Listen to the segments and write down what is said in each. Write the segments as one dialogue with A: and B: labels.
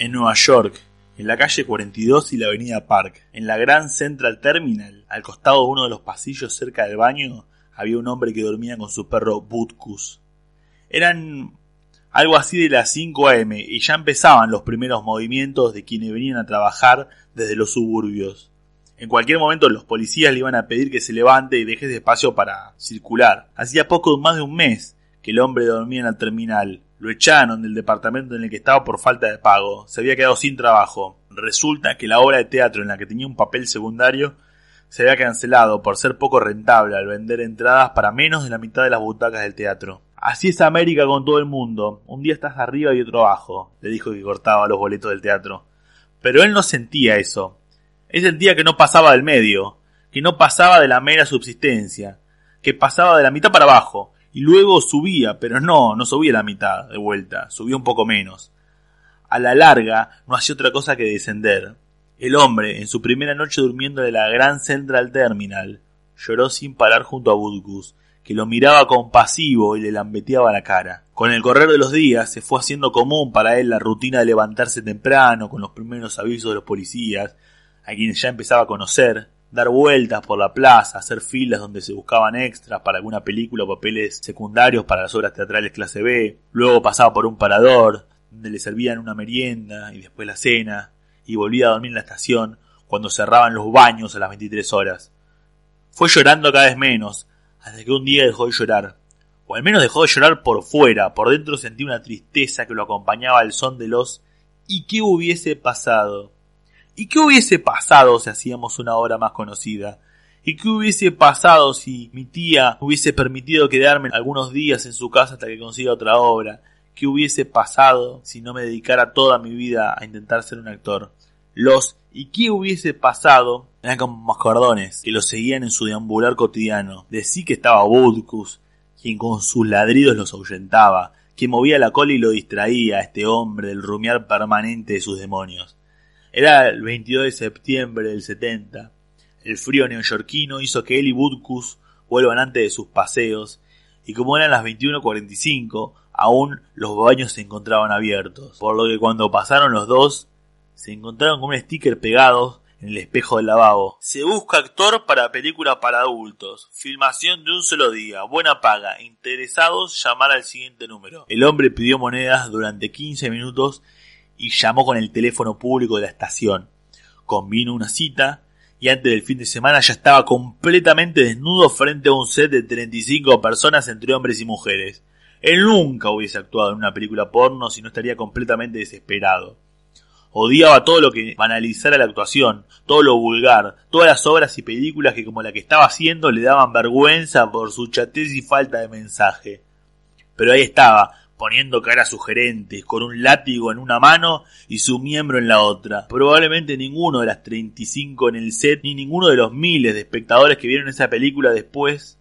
A: En Nueva York, en la calle 42 y la avenida Park, en la Grand Central Terminal, al costado de uno de los pasillos cerca del baño, había un hombre que dormía con su perro Butkus. Eran algo así de las 5 a.m. y ya empezaban los primeros movimientos de quienes venían a trabajar desde los suburbios. En cualquier momento los policías le iban a pedir que se levante y deje ese espacio para circular. Hacía poco más de un mes que el hombre dormía en la terminal. Lo echaron del departamento en el que estaba por falta de pago. Se había quedado sin trabajo. Resulta que la obra de teatro en la que tenía un papel secundario se había cancelado por ser poco rentable al vender entradas para menos de la mitad de las butacas del teatro. Así es América con todo el mundo. Un día estás arriba y otro abajo, le dijo que cortaba los boletos del teatro. Pero él no sentía eso. Él sentía que no pasaba del medio, que no pasaba de la mera subsistencia, que pasaba de la mitad para abajo, y luego subía, pero no, no subía la mitad de vuelta, subía un poco menos. A la larga no hacía otra cosa que descender. El hombre, en su primera noche durmiendo de la Gran Central Terminal, lloró sin parar junto a Budgus, que lo miraba compasivo y le lambeteaba la cara. Con el correr de los días se fue haciendo común para él la rutina de levantarse temprano con los primeros avisos de los policías, a quienes ya empezaba a conocer, dar vueltas por la plaza, hacer filas donde se buscaban extras para alguna película o papeles secundarios para las obras teatrales clase B, luego pasaba por un parador, donde le servían una merienda y después la cena, y volvía a dormir en la estación cuando cerraban los baños a las 23 horas. Fue llorando cada vez menos, hasta que un día dejó de llorar. O al menos dejó de llorar por fuera, por dentro sentía una tristeza que lo acompañaba al son de los ¿y qué hubiese pasado? ¿Y qué hubiese pasado si hacíamos una obra más conocida? ¿Y qué hubiese pasado si mi tía hubiese permitido quedarme algunos días en su casa hasta que consiga otra obra? ¿Qué hubiese pasado si no me dedicara toda mi vida a intentar ser un actor? Los ¿y qué hubiese pasado? eran como mascardones que lo seguían en su deambular cotidiano. Decí que estaba Budkus, quien con sus ladridos los ahuyentaba, que movía la cola y lo distraía a este hombre del rumiar permanente de sus demonios. Era el 22 de septiembre del 70. El frío neoyorquino hizo que él y Budkus vuelvan antes de sus paseos, y como eran las 21.45, aún los baños se encontraban abiertos, por lo que cuando pasaron los dos, se encontraron con un sticker pegado en el espejo del lavabo. Se busca actor para película para adultos. Filmación de un solo día. Buena paga. Interesados, llamar al siguiente número. El hombre pidió monedas durante 15 minutos y llamó con el teléfono público de la estación. Convino una cita y antes del fin de semana ya estaba completamente desnudo frente a un set de 35 personas entre hombres y mujeres. Él nunca hubiese actuado en una película porno si no estaría completamente desesperado. Odiaba todo lo que banalizara la actuación, todo lo vulgar, todas las obras y películas que como la que estaba haciendo le daban vergüenza por su chatez y falta de mensaje. Pero ahí estaba, poniendo cara sugerentes, con un látigo en una mano y su miembro en la otra. Probablemente ninguno de las 35 en el set, ni ninguno de los miles de espectadores que vieron esa película después,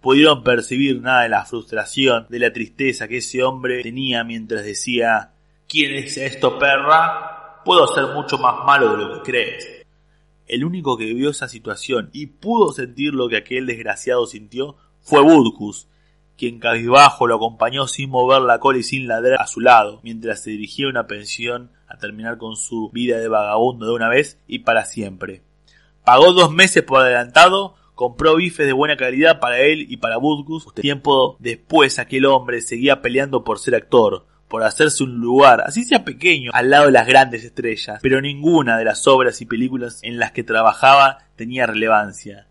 A: pudieron percibir nada de la frustración, de la tristeza que ese hombre tenía mientras decía ¿Quién es esto, perra? puedo ser mucho más malo de lo que crees. El único que vio esa situación y pudo sentir lo que aquel desgraciado sintió fue Budkus, quien cabizbajo lo acompañó sin mover la cola y sin ladrar a su lado, mientras se dirigía a una pensión a terminar con su vida de vagabundo de una vez y para siempre. Pagó dos meses por adelantado, compró bifes de buena calidad para él y para Budkus. Tiempo después aquel hombre seguía peleando por ser actor, por hacerse un lugar, así sea pequeño, al lado de las grandes estrellas, pero ninguna de las obras y películas en las que trabajaba tenía relevancia.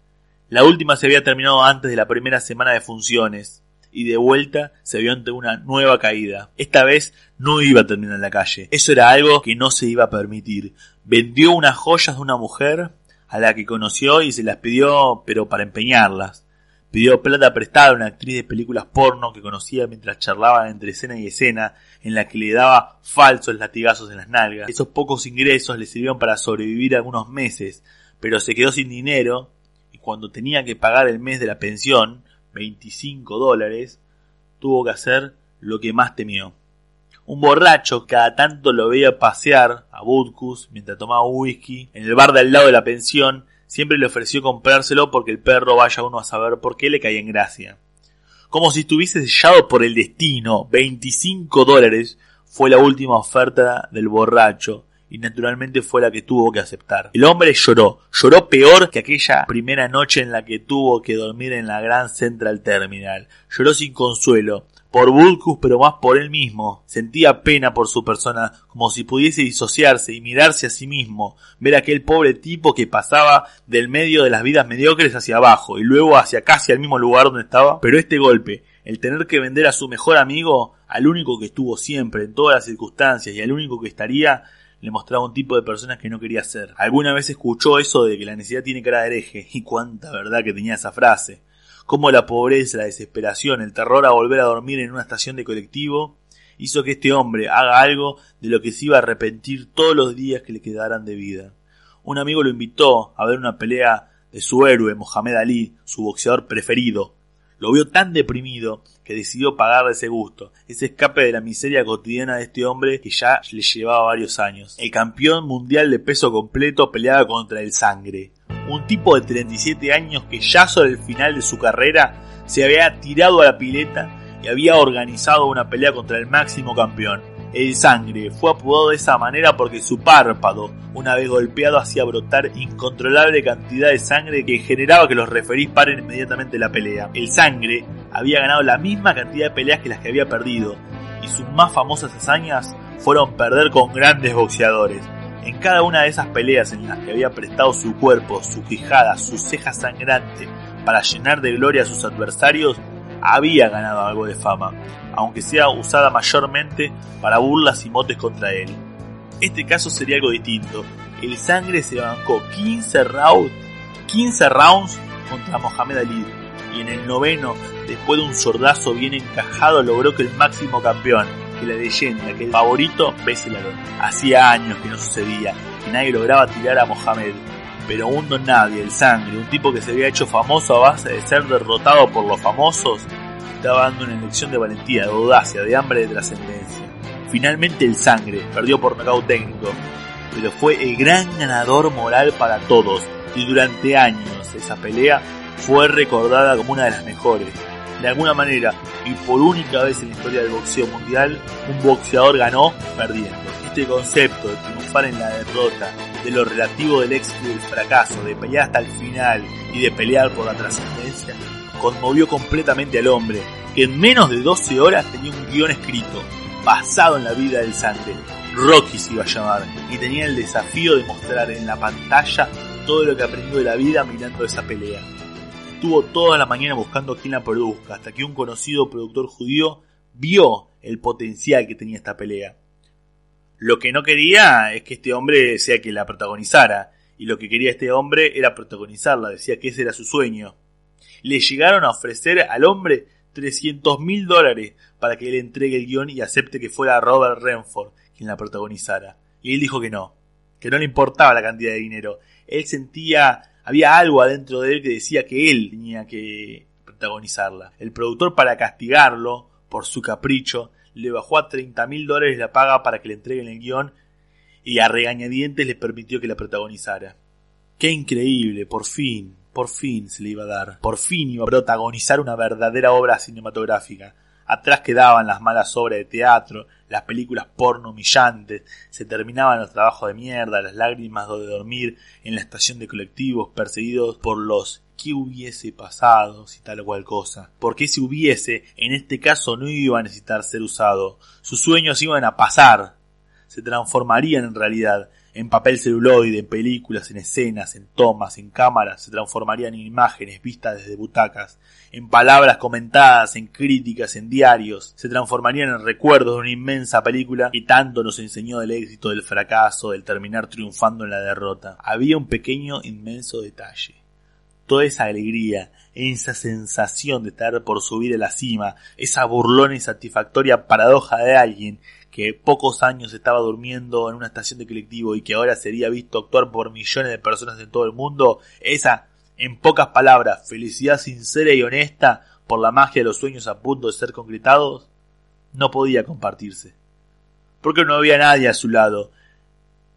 A: La última se había terminado antes de la primera semana de funciones, y de vuelta se vio ante una nueva caída. Esta vez no iba a terminar en la calle. Eso era algo que no se iba a permitir. Vendió unas joyas de una mujer a la que conoció y se las pidió, pero para empeñarlas. Pidió plata prestada a una actriz de películas porno que conocía mientras charlaban entre escena y escena, en la que le daba falsos latigazos en las nalgas. Esos pocos ingresos le sirvieron para sobrevivir algunos meses, pero se quedó sin dinero y cuando tenía que pagar el mes de la pensión, 25 dólares, tuvo que hacer lo que más temió. Un borracho cada tanto lo veía pasear a Butkus mientras tomaba whisky en el bar de al lado de la pensión Siempre le ofreció comprárselo porque el perro vaya uno a saber por qué le caía en gracia. Como si estuviese sellado por el destino, 25 dólares fue la última oferta del borracho y naturalmente fue la que tuvo que aceptar. El hombre lloró, lloró peor que aquella primera noche en la que tuvo que dormir en la Gran Central Terminal. Lloró sin consuelo, por Bulkus, pero más por él mismo. Sentía pena por su persona, como si pudiese disociarse y mirarse a sí mismo, ver aquel pobre tipo que pasaba del medio de las vidas mediocres hacia abajo y luego hacia casi al mismo lugar donde estaba. Pero este golpe, el tener que vender a su mejor amigo, al único que estuvo siempre en todas las circunstancias y al único que estaría, le mostraba un tipo de personas que no quería ser. Alguna vez escuchó eso de que la necesidad tiene cara de hereje, y cuánta verdad que tenía esa frase cómo la pobreza, la desesperación, el terror a volver a dormir en una estación de colectivo hizo que este hombre haga algo de lo que se iba a arrepentir todos los días que le quedaran de vida. Un amigo lo invitó a ver una pelea de su héroe, Mohamed Ali, su boxeador preferido. Lo vio tan deprimido que decidió pagarle ese gusto, ese escape de la miseria cotidiana de este hombre que ya le llevaba varios años. El campeón mundial de peso completo peleaba contra el sangre, un tipo de 37 años que ya sobre el final de su carrera se había tirado a la pileta y había organizado una pelea contra el máximo campeón. El sangre fue apodado de esa manera porque su párpado, una vez golpeado, hacía brotar incontrolable cantidad de sangre que generaba que los referís paren inmediatamente la pelea. El sangre había ganado la misma cantidad de peleas que las que había perdido, y sus más famosas hazañas fueron perder con grandes boxeadores. En cada una de esas peleas en las que había prestado su cuerpo, su quijada, su ceja sangrante para llenar de gloria a sus adversarios, había ganado algo de fama, aunque sea usada mayormente para burlas y motes contra él. Este caso sería algo distinto. El sangre se bancó 15 rounds, 15 rounds contra Mohamed Ali y en el noveno, después de un sordazo bien encajado, logró que el máximo campeón, la leyenda, que el favorito bese la Hacía años que no sucedía, que nadie lograba tirar a Mohamed. Pero un don nadie, el sangre, un tipo que se había hecho famoso a base de ser derrotado por los famosos, estaba dando una elección de valentía, de audacia, de hambre de trascendencia. Finalmente el sangre perdió por nocaut técnico, pero fue el gran ganador moral para todos y durante años esa pelea fue recordada como una de las mejores de alguna manera y por única vez en la historia del boxeo mundial, un boxeador ganó perdiendo. Este concepto de triunfar en la derrota, de lo relativo del éxito y del fracaso, de pelear hasta el final y de pelear por la trascendencia, conmovió completamente al hombre, que en menos de 12 horas tenía un guion escrito, basado en la vida del sangre. Rocky se iba a llamar, y tenía el desafío de mostrar en la pantalla todo lo que aprendió de la vida mirando esa pelea. Estuvo toda la mañana buscando a quien la produzca, hasta que un conocido productor judío vio el potencial que tenía esta pelea. Lo que no quería es que este hombre sea quien la protagonizara, y lo que quería este hombre era protagonizarla, decía que ese era su sueño. Le llegaron a ofrecer al hombre 300 mil dólares para que él entregue el guion y acepte que fuera Robert Renford quien la protagonizara. Y él dijo que no, que no le importaba la cantidad de dinero. Él sentía había algo adentro de él que decía que él tenía que protagonizarla. El productor para castigarlo por su capricho le bajó a 30 mil dólares la paga para que le entreguen el guion y a regañadientes le permitió que la protagonizara. Qué increíble, por fin, por fin se le iba a dar, por fin iba a protagonizar una verdadera obra cinematográfica. Atrás quedaban las malas obras de teatro, las películas porno humillantes, se terminaban los trabajos de mierda, las lágrimas de dormir en la estación de colectivos perseguidos por los ¿qué hubiese pasado si tal o cual cosa? Porque si hubiese, en este caso no iba a necesitar ser usado, sus sueños iban a pasar, se transformarían en realidad, en papel celuloide, en películas, en escenas, en tomas, en cámaras, se transformarían en imágenes vistas desde butacas, en palabras comentadas, en críticas, en diarios, se transformarían en recuerdos de una inmensa película que tanto nos enseñó del éxito, del fracaso, del terminar triunfando en la derrota. Había un pequeño, inmenso detalle. Toda esa alegría, esa sensación de estar por subir a la cima, esa burlona y satisfactoria paradoja de alguien que pocos años estaba durmiendo en una estación de colectivo y que ahora sería visto actuar por millones de personas en todo el mundo, esa, en pocas palabras, felicidad sincera y honesta por la magia de los sueños a punto de ser concretados, no podía compartirse. Porque no había nadie a su lado.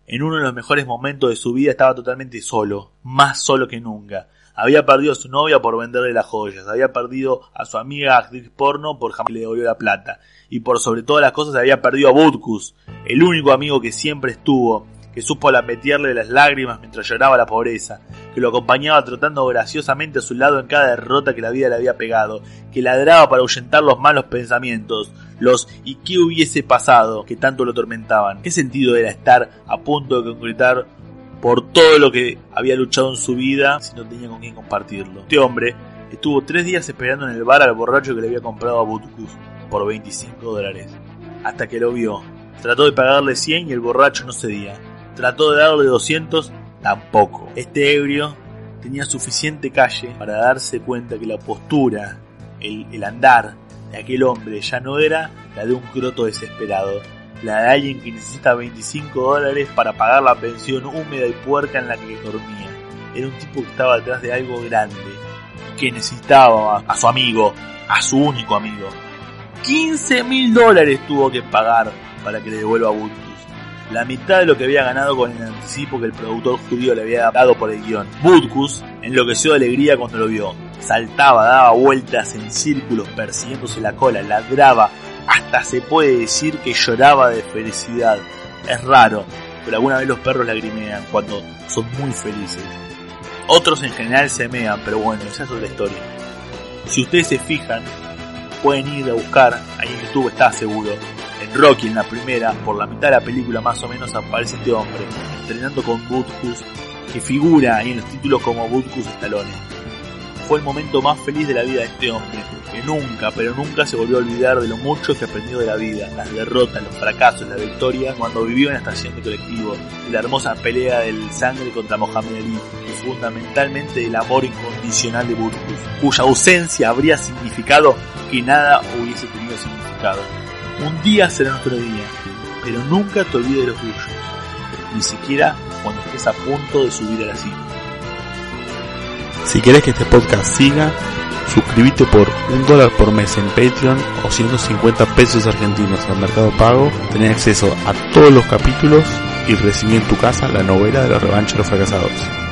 A: En uno de los mejores momentos de su vida estaba totalmente solo, más solo que nunca. Había perdido a su novia por venderle las joyas, había perdido a su amiga actriz porno por jamás le devolvió la plata, y por sobre todas las cosas había perdido a Butkus, el único amigo que siempre estuvo, que supo meterle las lágrimas mientras lloraba la pobreza, que lo acompañaba trotando graciosamente a su lado en cada derrota que la vida le había pegado, que ladraba para ahuyentar los malos pensamientos, los ¿y qué hubiese pasado? que tanto lo atormentaban. ¿Qué sentido era estar a punto de concretar por todo lo que había luchado en su vida si no tenía con quién compartirlo? Este hombre estuvo tres días esperando en el bar al borracho que le había comprado a Butkus por 25 dólares, hasta que lo vio. Trató de pagarle 100 y el borracho no cedía. Trató de darle 200, tampoco. Este ebrio tenía suficiente calle para darse cuenta que la postura, el, el andar de aquel hombre ya no era la de un croto desesperado, la de alguien que necesita 25 dólares para pagar la pensión húmeda y puerca en la que dormía. Era un tipo que estaba detrás de algo grande, que necesitaba a su amigo, a su único amigo. 15 mil dólares tuvo que pagar para que le devuelva a la mitad de lo que había ganado con el anticipo que el productor judío le había dado por el guion. Butkus enloqueció de alegría cuando lo vio. Saltaba, daba vueltas en círculos persiguiéndose la cola, ladraba, hasta se puede decir que lloraba de felicidad. Es raro, pero alguna vez los perros lagrimean cuando son muy felices. Otros en general se mean, pero bueno, esa es otra historia. Si ustedes se fijan, pueden ir a buscar, ahí en YouTube está seguro, en Rocky, en la primera, por la mitad de la película más o menos aparece este hombre, entrenando con Butkus, que figura ahí en los títulos como Butkus Stallone. Fue el momento más feliz de la vida de este hombre, nunca, pero nunca se volvió a olvidar de lo mucho que aprendió de la vida, las derrotas, los fracasos, la victoria, cuando vivió en la estación de colectivo, la hermosa pelea del sangre contra Mohamed Ali, y fundamentalmente del amor incondicional de Butkus, cuya ausencia habría significado que nada hubiese tenido significado. Un día será nuestro día, pero nunca te olvides de los tuyos, ni siquiera cuando estés a punto de subir a la cima.
B: Si querés que este podcast siga, suscríbete por un dólar por mes en Patreon o 150 pesos argentinos al Mercado Pago, tenés acceso a todos los capítulos y recibir en tu casa la novela de la revancha de los fracasados.